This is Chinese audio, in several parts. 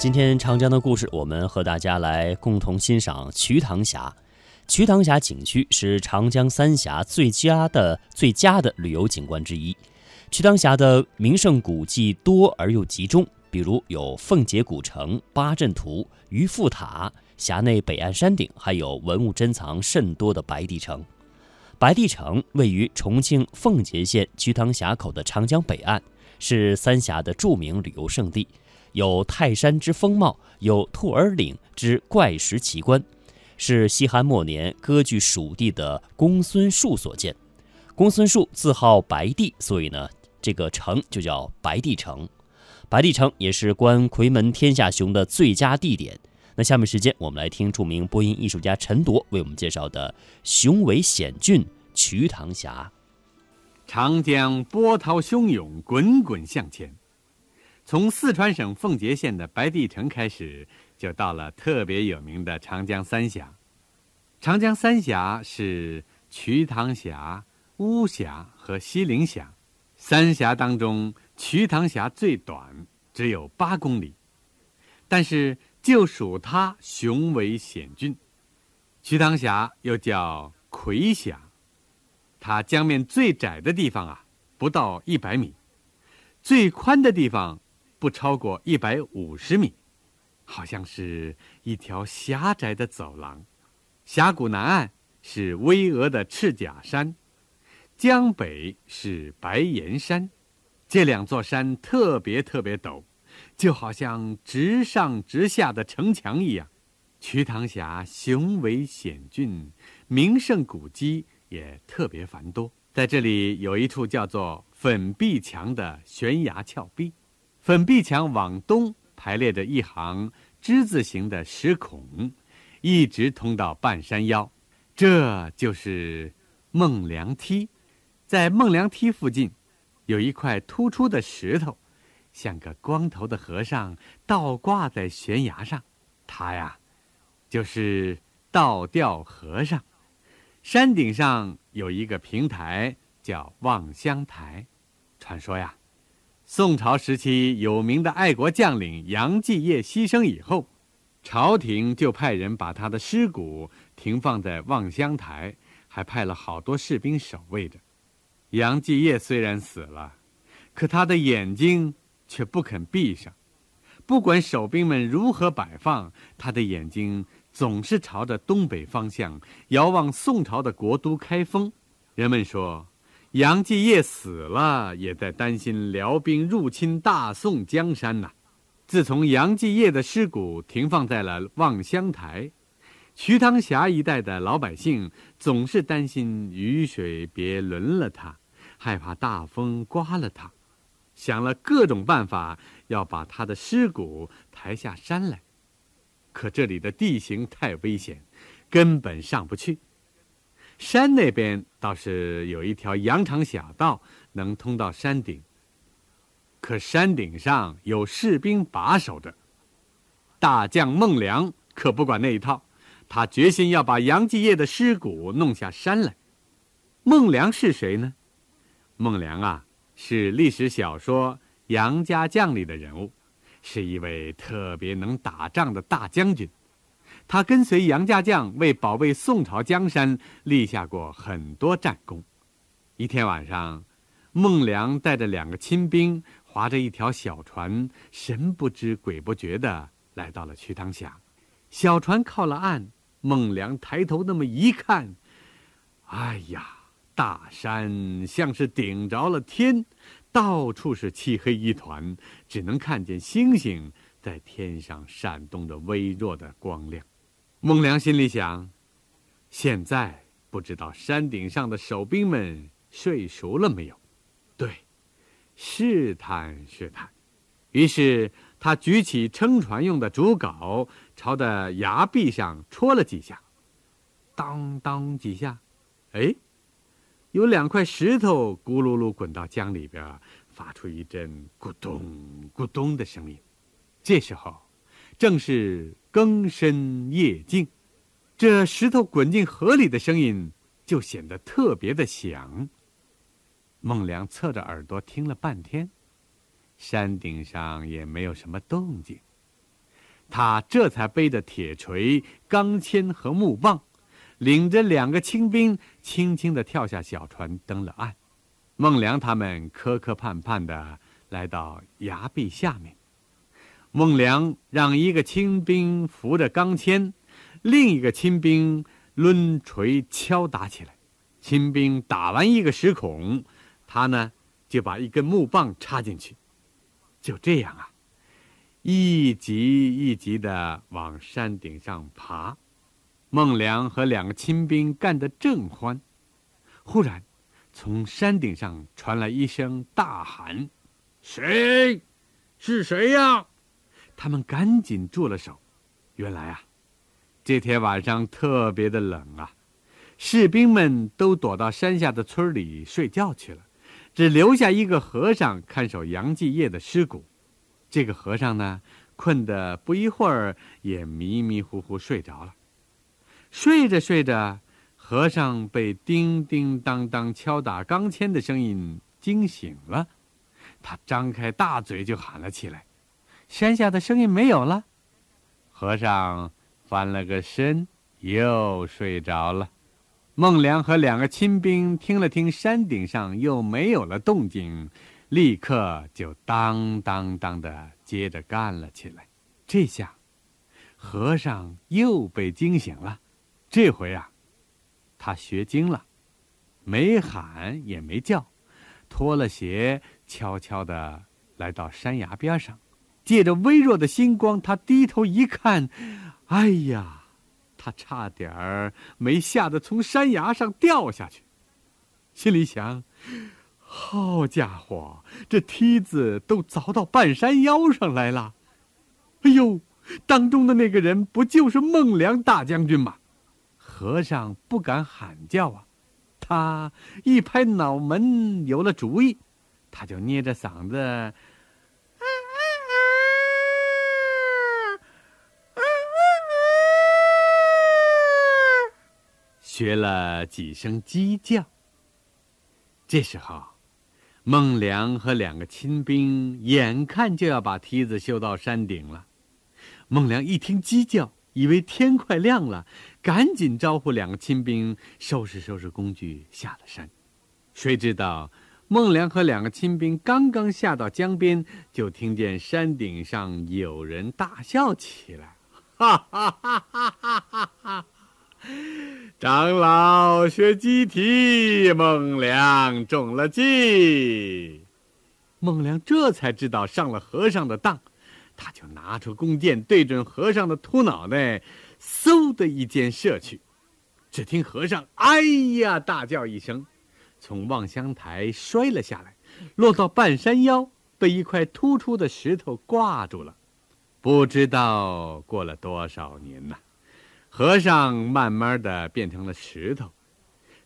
今天长江的故事，我们和大家来共同欣赏瞿塘峡。瞿塘峡景区是长江三峡最佳的最佳的旅游景观之一。瞿塘峡的名胜古迹多而又集中，比如有凤节古城、八阵图、渔父塔、峡内北岸山顶，还有文物珍藏甚多的白帝城。白帝城位于重庆奉节县瞿塘峡口的长江北岸，是三峡的著名旅游胜地。有泰山之风貌，有兔儿岭之怪石奇观，是西汉末年割据蜀地的公孙述所建。公孙述自号白帝，所以呢，这个城就叫白帝城。白帝城也是观夔门天下雄的最佳地点。那下面时间，我们来听著名播音艺术家陈铎为我们介绍的雄伟险峻瞿塘峡。长江波涛汹涌，滚滚向前。从四川省奉节县的白帝城开始，就到了特别有名的长江三峡。长江三峡是瞿塘峡、巫峡和西陵峡。三峡当中，瞿塘峡最短，只有八公里，但是就属它雄伟险峻。瞿塘峡又叫魁峡，它江面最窄的地方啊，不到一百米，最宽的地方。不超过一百五十米，好像是一条狭窄的走廊。峡谷南岸是巍峨的赤甲山，江北是白岩山。这两座山特别特别陡，就好像直上直下的城墙一样。瞿塘峡雄伟险峻，名胜古迹也特别繁多。在这里有一处叫做粉壁墙的悬崖峭壁。粉壁墙往东排列着一行之字形的石孔，一直通到半山腰，这就是孟良梯。在孟良梯附近，有一块突出的石头，像个光头的和尚倒挂在悬崖上，他呀，就是倒吊和尚。山顶上有一个平台，叫望乡台。传说呀。宋朝时期有名的爱国将领杨继业牺牲以后，朝廷就派人把他的尸骨停放在望乡台，还派了好多士兵守卫着。杨继业虽然死了，可他的眼睛却不肯闭上，不管守兵们如何摆放，他的眼睛总是朝着东北方向遥望宋朝的国都开封。人们说。杨继业死了，也在担心辽兵入侵大宋江山呐。自从杨继业的尸骨停放在了望乡台，瞿塘峡一带的老百姓总是担心雨水别轮了他，害怕大风刮了他，想了各种办法要把他的尸骨抬下山来。可这里的地形太危险，根本上不去。山那边倒是有一条羊肠小道，能通到山顶。可山顶上有士兵把守着，大将孟良可不管那一套，他决心要把杨继业的尸骨弄下山来。孟良是谁呢？孟良啊，是历史小说《杨家将》里的人物，是一位特别能打仗的大将军。他跟随杨家将为保卫宋朝江山立下过很多战功。一天晚上，孟良带着两个亲兵，划着一条小船，神不知鬼不觉地来到了瞿塘峡。小船靠了岸，孟良抬头那么一看，哎呀，大山像是顶着了天，到处是漆黑一团，只能看见星星在天上闪动着微弱的光亮。孟良心里想：“现在不知道山顶上的守兵们睡熟了没有？对，试探试探。”于是他举起撑船用的竹镐，朝着崖壁上戳了几下，当当几下，哎，有两块石头咕噜噜滚到江里边，发出一阵咕咚咕咚的声音。这时候。正是更深夜静，这石头滚进河里的声音就显得特别的响。孟良侧着耳朵听了半天，山顶上也没有什么动静。他这才背着铁锤、钢钎和木棒，领着两个清兵，轻轻地跳下小船，登了岸。孟良他们磕磕绊绊地来到崖壁下面。孟良让一个清兵扶着钢钎，另一个清兵抡锤敲打起来。清兵打完一个石孔，他呢就把一根木棒插进去。就这样啊。一级一级的往山顶上爬，孟良和两个亲兵干得正欢。忽然，从山顶上传来一声大喊：“谁？是谁呀？”他们赶紧住了手。原来啊，这天晚上特别的冷啊，士兵们都躲到山下的村里睡觉去了，只留下一个和尚看守杨继业的尸骨。这个和尚呢，困得不一会儿也迷迷糊糊睡着了。睡着睡着，和尚被叮叮当当敲打钢钎的声音惊醒了，他张开大嘴就喊了起来。山下的声音没有了，和尚翻了个身又睡着了。孟良和两个亲兵听了听山顶上又没有了动静。立刻就当当当的接着干了起来。这下，和尚又被惊醒了。这回啊，他学精了，没喊也没叫，脱了鞋，悄悄的来到山崖边上，借着微弱的星光，他低头一看，哎呀，他差点儿没吓得从山崖上掉下去，心里想。好家伙，这梯子都凿到半山腰上来了！哎呦，当中的那个人不就是孟良大将军吗？和尚不敢喊叫啊，他一拍脑门，有了主意，他就捏着嗓子，学了几声鸡叫。这时候。孟良和两个亲兵眼看就要把梯子修到山顶了，孟良一听鸡叫，以为天快亮了，赶紧招呼两个亲兵收拾收拾工具下了山。谁知道，孟良和两个亲兵刚刚下到江边，就听见山顶上有人大笑起来：“哈哈哈哈哈哈！！”长老学鸡啼，孟良中了计。孟良这才知道上了和尚的当，他就拿出弓箭对准和尚的秃脑袋，嗖的一箭射去。只听和尚“哎呀”大叫一声，从望乡台摔了下来，落到半山腰，被一块突出的石头挂住了。不知道过了多少年呐。和尚慢慢的变成了石头，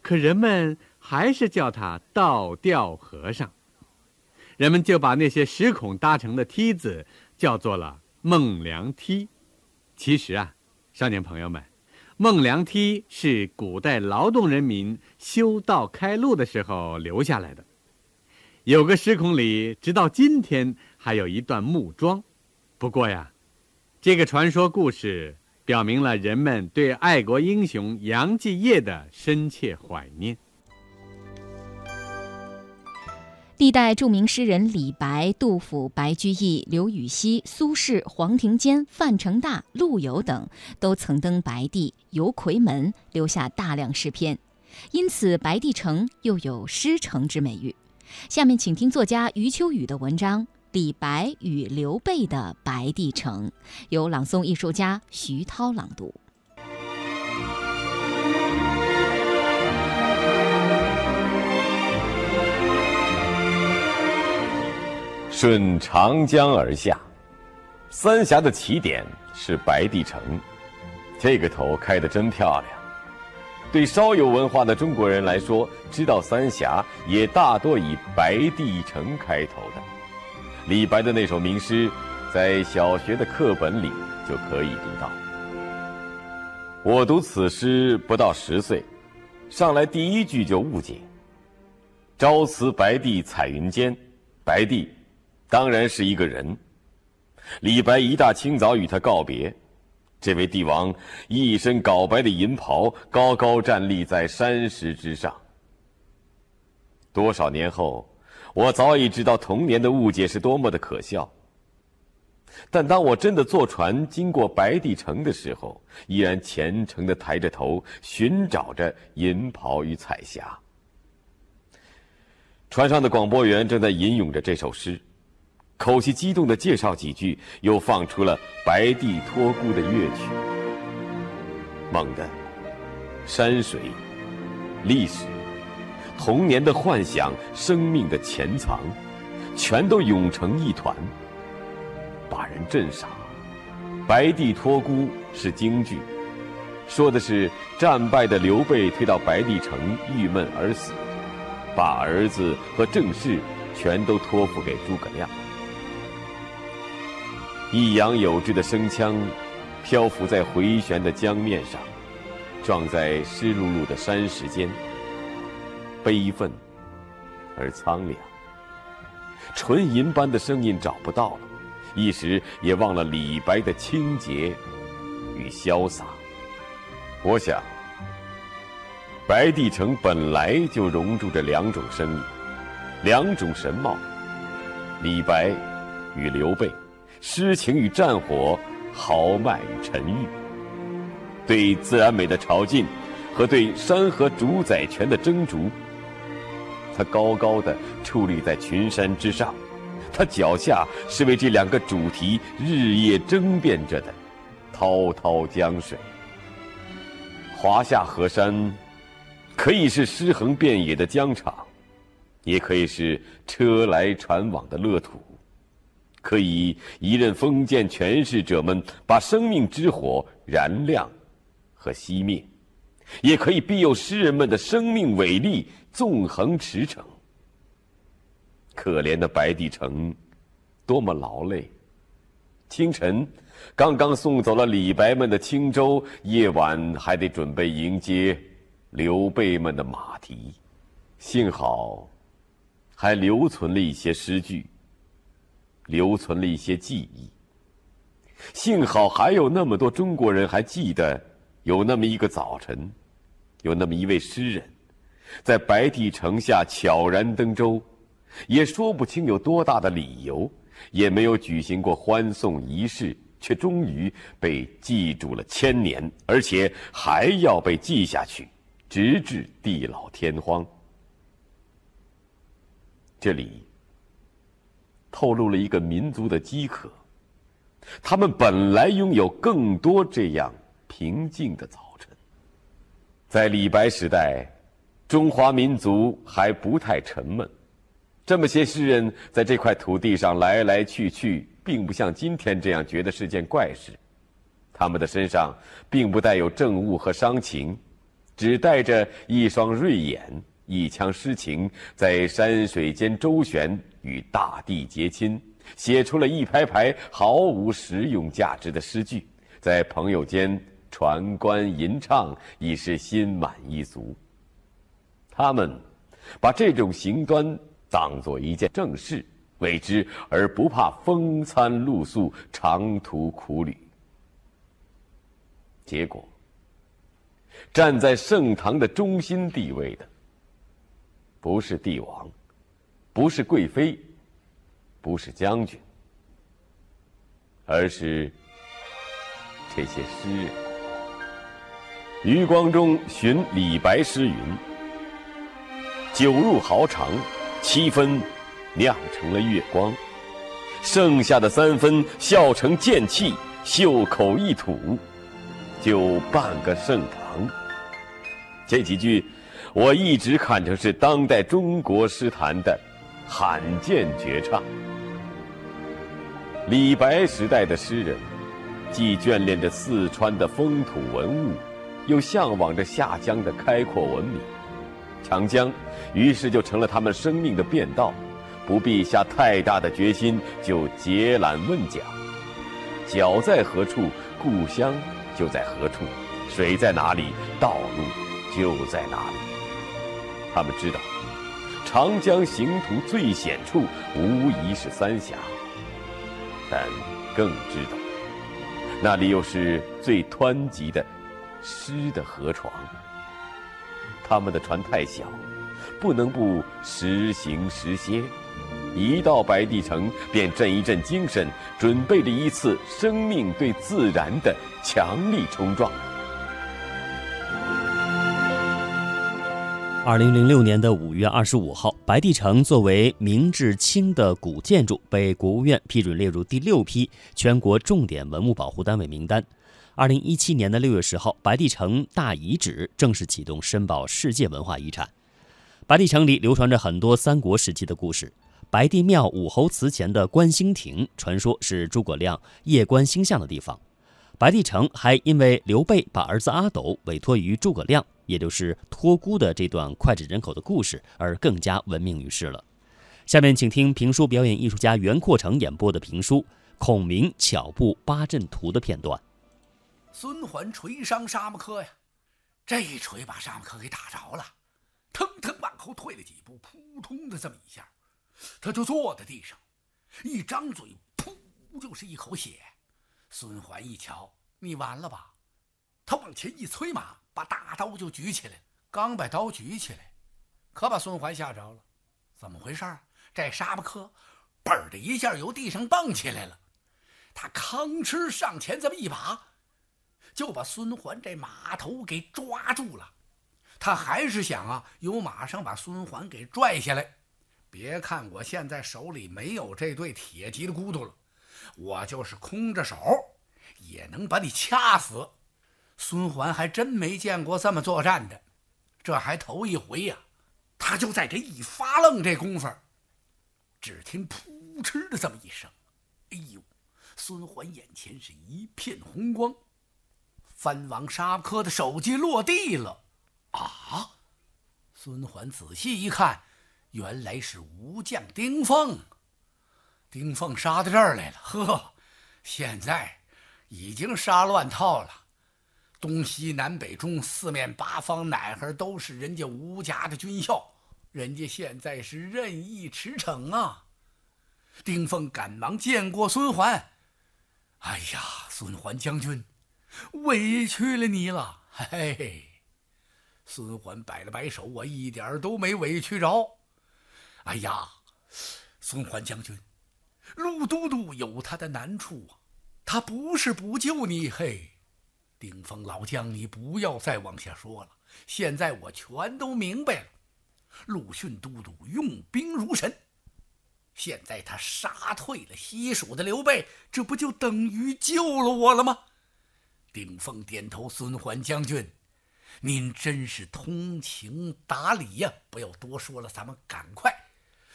可人们还是叫他倒吊和尚。人们就把那些石孔搭成的梯子叫做了孟良梯。其实啊，少年朋友们，孟良梯是古代劳动人民修道开路的时候留下来的。有个石孔里，直到今天还有一段木桩。不过呀，这个传说故事。表明了人们对爱国英雄杨继业的深切怀念。历代著名诗人李白、杜甫、白居易、刘禹锡、苏轼、黄庭坚、范成大、陆游等，都曾登白帝游夔门，留下大量诗篇，因此白帝城又有诗城之美誉。下面请听作家余秋雨的文章。李白与刘备的白帝城，由朗诵艺术家徐涛朗读。顺长江而下，三峡的起点是白帝城，这个头开得真漂亮。对稍有文化的中国人来说，知道三峡也大多以白帝城开头的。李白的那首名诗，在小学的课本里就可以读到。我读此诗不到十岁，上来第一句就误解：“朝辞白帝彩云间。”白帝，当然是一个人。李白一大清早与他告别。这位帝王一身缟白的银袍，高高站立在山石之上。多少年后，我早已知道童年的误解是多么的可笑。但当我真的坐船经过白帝城的时候，依然虔诚的抬着头寻找着银袍与彩霞。船上的广播员正在吟咏着这首诗，口气激动的介绍几句，又放出了白帝托孤的乐曲。猛地，山水、历史、童年的幻想、生命的潜藏，全都涌成一团。把人震傻。白帝托孤是京剧，说的是战败的刘备推到白帝城郁闷而死，把儿子和政事全都托付给诸葛亮。抑扬有致的声腔，漂浮在回旋的江面上，撞在湿漉漉的山石间，悲愤而苍凉。纯银般的声音找不到了。一时也忘了李白的清洁与潇洒。我想，白帝城本来就融入着两种声音，两种神貌：李白与刘备，诗情与战火，豪迈与沉郁。对自然美的朝觐和对山河主宰权的争逐，他高高的矗立在群山之上。他脚下是为这两个主题日夜争辩着的滔滔江水。华夏河山，可以是尸横遍野的疆场，也可以是车来船往的乐土，可以一任封建权势者们把生命之火燃亮和熄灭，也可以庇佑诗人们的生命伟力纵横驰骋。可怜的白帝城，多么劳累！清晨，刚刚送走了李白们的轻舟，夜晚还得准备迎接刘备们的马蹄。幸好，还留存了一些诗句，留存了一些记忆。幸好还有那么多中国人还记得，有那么一个早晨，有那么一位诗人，在白帝城下悄然登舟。也说不清有多大的理由，也没有举行过欢送仪式，却终于被记住了千年，而且还要被记下去，直至地老天荒。这里透露了一个民族的饥渴，他们本来拥有更多这样平静的早晨。在李白时代，中华民族还不太沉闷。这么些诗人在这块土地上来来去去，并不像今天这样觉得是件怪事。他们的身上并不带有政务和伤情，只带着一双锐眼、一腔诗情，在山水间周旋，与大地结亲，写出了一排排毫无实用价值的诗句，在朋友间传观吟唱，已是心满意足。他们把这种行端。当做一件正事为之，而不怕风餐露宿、长途苦旅。结果，站在盛唐的中心地位的，不是帝王，不是贵妃，不是将军，而是这些诗人。余光中寻李白诗云：“酒入豪肠。”七分酿成了月光，剩下的三分笑成剑气，袖口一吐，就半个盛唐。这几句，我一直看成是当代中国诗坛的罕见绝唱。李白时代的诗人，既眷恋着四川的风土文物，又向往着下江的开阔文明。长江，于是就成了他们生命的便道，不必下太大的决心就解缆问桨。脚在何处，故乡就在何处；水在哪里，道路就在哪里。他们知道，长江行途最险处无疑是三峡。但更知道，那里又是最湍急的湿的河床。他们的船太小，不能不时行时歇。一到白帝城，便振一振精神，准备着一次生命对自然的强力冲撞。二零零六年的五月二十五号，白帝城作为明治清的古建筑，被国务院批准列入第六批全国重点文物保护单位名单。二零一七年的六月十号，白帝城大遗址正式启动申报世界文化遗产。白帝城里流传着很多三国时期的故事。白帝庙武侯祠前的观星亭，传说是诸葛亮夜观星象的地方。白帝城还因为刘备把儿子阿斗委托于诸葛亮。也就是托孤的这段脍炙人口的故事，而更加闻名于世了。下面请听评书表演艺术家袁阔成演播的评书《孔明巧布八阵图》的片段。孙桓锤伤沙漠柯呀，这一锤把沙漠柯给打着了，腾腾往后退了几步，扑通的这么一下，他就坐在地上，一张嘴，噗，就是一口血。孙桓一瞧，你完了吧？他往前一催马。把大刀就举起来，刚把刀举起来，可把孙桓吓着了。怎么回事？这沙巴克嘣的一下由地上蹦起来了，他吭哧上前这么一把，就把孙桓这马头给抓住了。他还是想啊，由马上把孙桓给拽下来。别看我现在手里没有这对铁蹄的骨头了，我就是空着手也能把你掐死。孙桓还真没见过这么作战的，这还头一回呀！他就在这一发愣这功夫，只听“噗嗤”的这么一声，哎呦！孙桓眼前是一片红光，藩王沙科的首级落地了。啊！孙桓仔细一看，原来是吴将丁奉。丁奉杀到这儿来了，呵，现在已经杀乱套了。东西南北中四面八方，哪哈都是人家吴家的军校，人家现在是任意驰骋啊！丁奉赶忙见过孙桓，哎呀，孙桓将军，委屈了你了。嘿嘿，孙桓摆了摆手，我一点都没委屈着。哎呀，孙桓将军，陆都督有他的难处啊，他不是不救你，嘿。顶峰老将，你不要再往下说了。现在我全都明白了。陆逊都督用兵如神，现在他杀退了西蜀的刘备，这不就等于救了我了吗？顶峰点头：“孙桓将军，您真是通情达理呀！不要多说了，咱们赶快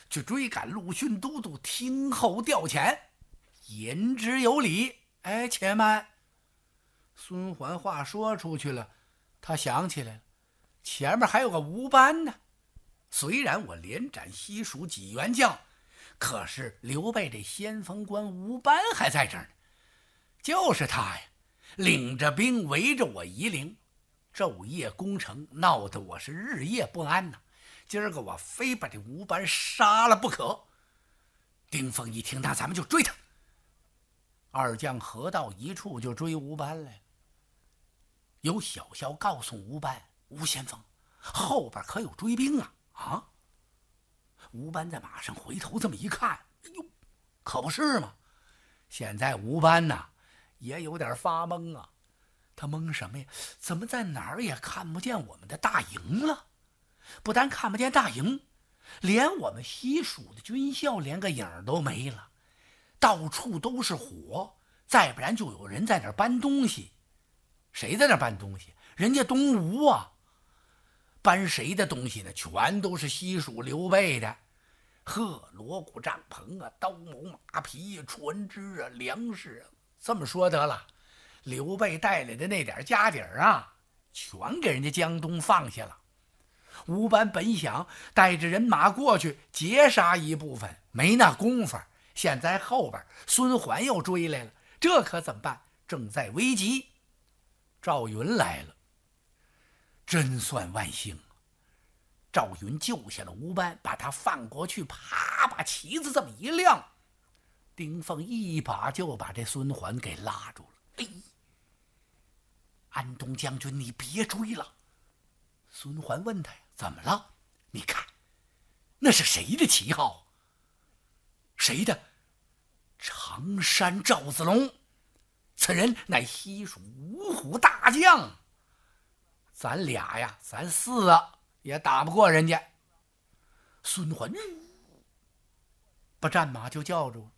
去追赶陆逊都督，听候调遣，言之有理。”哎，且慢。孙桓话说出去了，他想起来了，前面还有个吴班呢。虽然我连斩西蜀几员将，可是刘备这先锋官吴班还在这儿呢。就是他呀，领着兵围着我夷陵，昼夜攻城，闹得我是日夜不安呐。今儿个我非把这吴班杀了不可。丁奉一听，那咱们就追他。二将合到一处，就追吴班来。有小校告诉吴班：“吴先锋，后边可有追兵啊！”啊！吴班在马上回头这么一看，哎呦，可不是吗？现在吴班呐，也有点发懵啊。他懵什么呀？怎么在哪儿也看不见我们的大营了？不但看不见大营，连我们西蜀的军校连个影都没了，到处都是火，再不然就有人在那儿搬东西。谁在那儿搬东西？人家东吴啊，搬谁的东西呢？全都是西蜀刘备的，呵，锣鼓帐篷啊，刀矛马匹、船只啊，粮食啊。这么说得了，刘备带来的那点家底儿啊，全给人家江东放下了。吴班本想带着人马过去截杀一部分，没那功夫。现在后边孙桓又追来了，这可怎么办？正在危急。赵云来了，真算万幸。赵云救下了吴班，把他放过去，啪，把旗子这么一亮，丁凤一把就把这孙环给拉住了。哎，安东将军，你别追了。孙环问他呀：“怎么了？你看，那是谁的旗号？谁的？常山赵子龙，此人乃西蜀五虎大将。咱俩呀，咱四个也打不过人家。”孙环把战马就叫住了。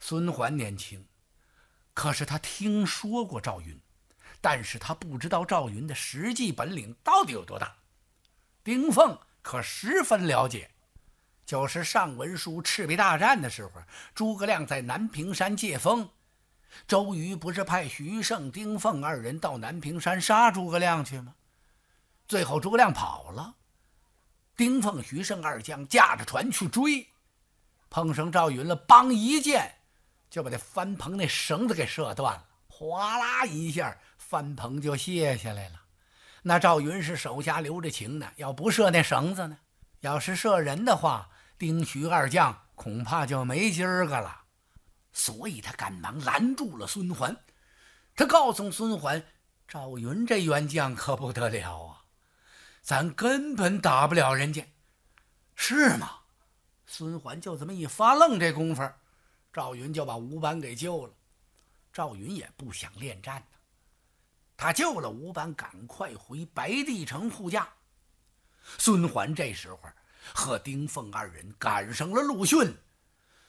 孙环年轻，可是他听说过赵云。但是他不知道赵云的实际本领到底有多大。丁奉可十分了解，就是上文书赤壁大战的时候，诸葛亮在南屏山借风，周瑜不是派徐盛、丁奉二人到南屏山杀诸葛亮去吗？最后诸葛亮跑了，丁奉、徐盛二将驾着船去追，碰上赵云了，帮一箭就把那帆棚那绳子给射断了，哗啦一下。翻棚就卸下来了，那赵云是手下留着情呢，要不射那绳子呢？要是射人的话，丁徐二将恐怕就没今儿个了。所以他赶忙拦住了孙桓，他告诉孙桓：“赵云这员将可不得了啊，咱根本打不了人家，是吗？”孙桓就这么一发愣，这功夫，赵云就把吴班给救了。赵云也不想恋战。他救了吴班，赶快回白帝城护驾。孙桓这时候和丁奉二人赶上了陆逊。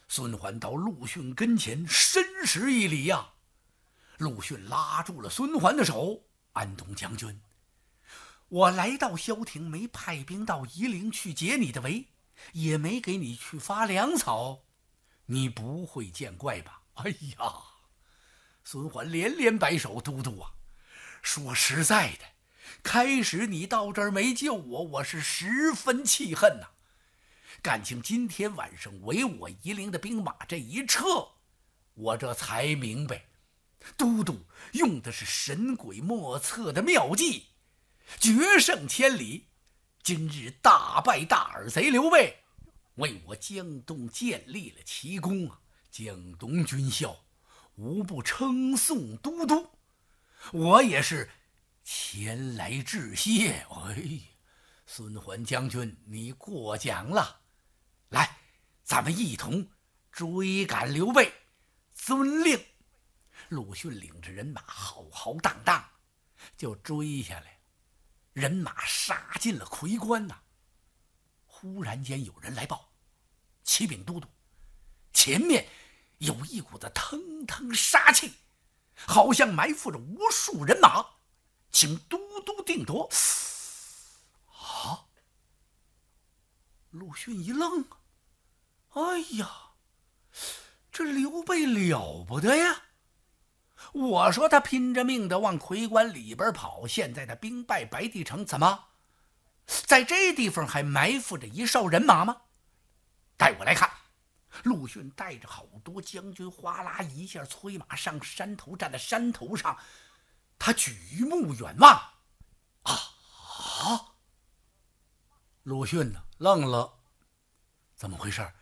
孙桓到陆逊跟前，深施一礼呀。陆逊拉住了孙桓的手：“安东将军，我来到萧亭，没派兵到夷陵去解你的围，也没给你去发粮草，你不会见怪吧？”哎呀，孙桓连连摆手：“都督啊！”说实在的，开始你到这儿没救我，我是十分气恨呐。感情今天晚上唯我夷陵的兵马这一撤，我这才明白，都督用的是神鬼莫测的妙计，决胜千里。今日大败大耳贼刘备，为我江东建立了奇功啊！江东军校无不称颂都督。我也是前来致谢。哎，孙桓将军，你过奖了。来，咱们一同追赶刘备。遵令。鲁迅领着人马浩浩荡荡就追下来，人马杀进了夔关呐。忽然间有人来报：“启禀都督，前面有一股子腾腾杀气。”好像埋伏着无数人马，请都督定夺。啊！鲁迅一愣，哎呀，这刘备了不得呀！我说他拼着命的往夔关里边跑，现在他兵败白帝城，怎么在这地方还埋伏着一哨人马吗？带我来看。陆逊带着好多将军，哗啦一下催马上山头，站在山头上，他举目远望，啊！鲁迅呢，愣了，怎么回事？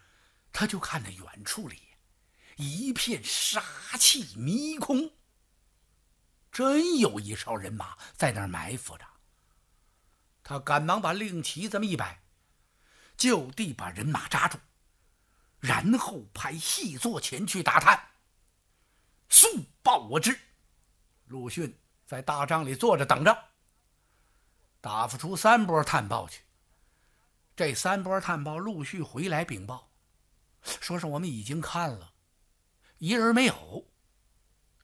他就看那远处里一片杀气迷空，真有一哨人马在那儿埋伏着。他赶忙把令旗这么一摆，就地把人马扎住。然后派细作前去打探，速报我知。鲁迅在大帐里坐着等着，打发出三波探报去。这三波探报陆续回来禀报，说是我们已经看了，一人没有，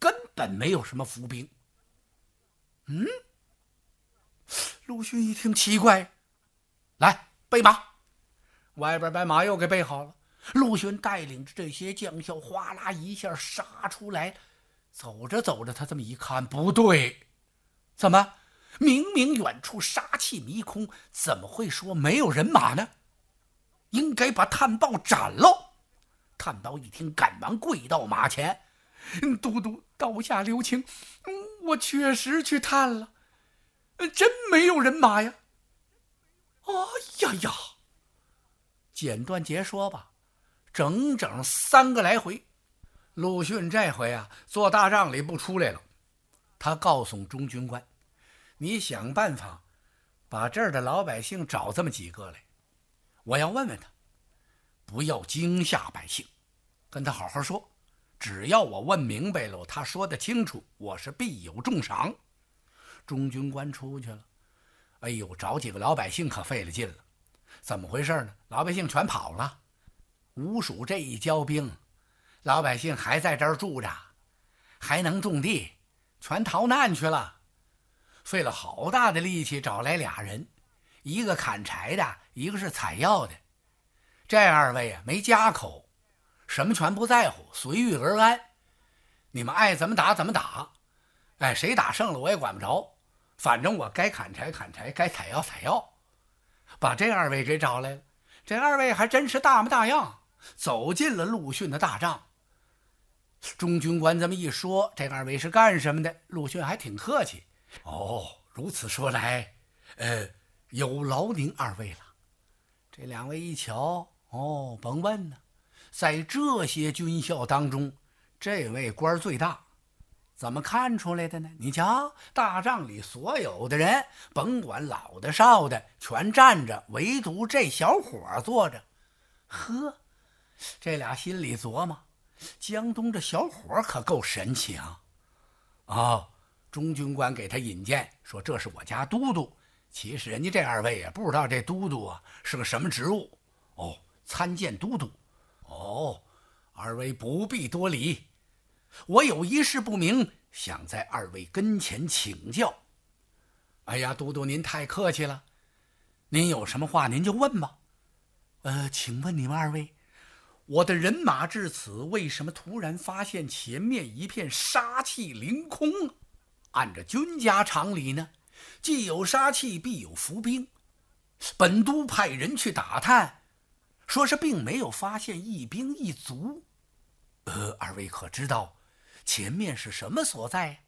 根本没有什么伏兵。嗯，陆逊一听奇怪，来备马，外边把马又给备好了。陆逊带领着这些将校，哗啦一下杀出来。走着走着，他这么一看，不对，怎么明明远处杀气迷空，怎么会说没有人马呢？应该把探报斩喽！探报一听，赶忙跪到马前：“都督，刀下留情，我确实去探了，真没有人马呀！”哎呀呀！简短截说吧。整整三个来回，陆逊这回啊，坐大帐里不出来了。他告诉中军官：“你想办法把这儿的老百姓找这么几个来，我要问问他，不要惊吓百姓，跟他好好说。只要我问明白了，他说的清楚，我是必有重赏。”中军官出去了。哎呦，找几个老百姓可费了劲了。怎么回事呢？老百姓全跑了。吴蜀这一交兵，老百姓还在这儿住着，还能种地，全逃难去了。费了好大的力气找来俩人，一个砍柴的，一个是采药的。这二位啊，没家口，什么全不在乎，随遇而安。你们爱怎么打怎么打，哎，谁打胜了我也管不着。反正我该砍柴砍柴，该采药采药，把这二位给找来了。这二位还真是大模大样，走进了陆逊的大帐。中军官这么一说，这二位是干什么的？陆逊还挺客气。哦，如此说来，呃，有劳您二位了。这两位一瞧，哦，甭问呢，在这些军校当中，这位官最大。怎么看出来的呢？你瞧，大帐里所有的人，甭管老的少的，全站着，唯独这小伙坐着。呵，这俩心里琢磨：江东这小伙可够神奇啊！啊，中军官给他引荐，说这是我家都督。其实人家这二位也不知道这都督啊是个什么职务。哦，参见都督。哦，二位不必多礼。我有一事不明，想在二位跟前请教。哎呀，都督您太客气了，您有什么话您就问吧。呃，请问你们二位，我的人马至此，为什么突然发现前面一片杀气凌空？按照军家常理呢，既有杀气，必有伏兵。本都派人去打探，说是并没有发现一兵一卒。呃，二位可知道？前面是什么所在？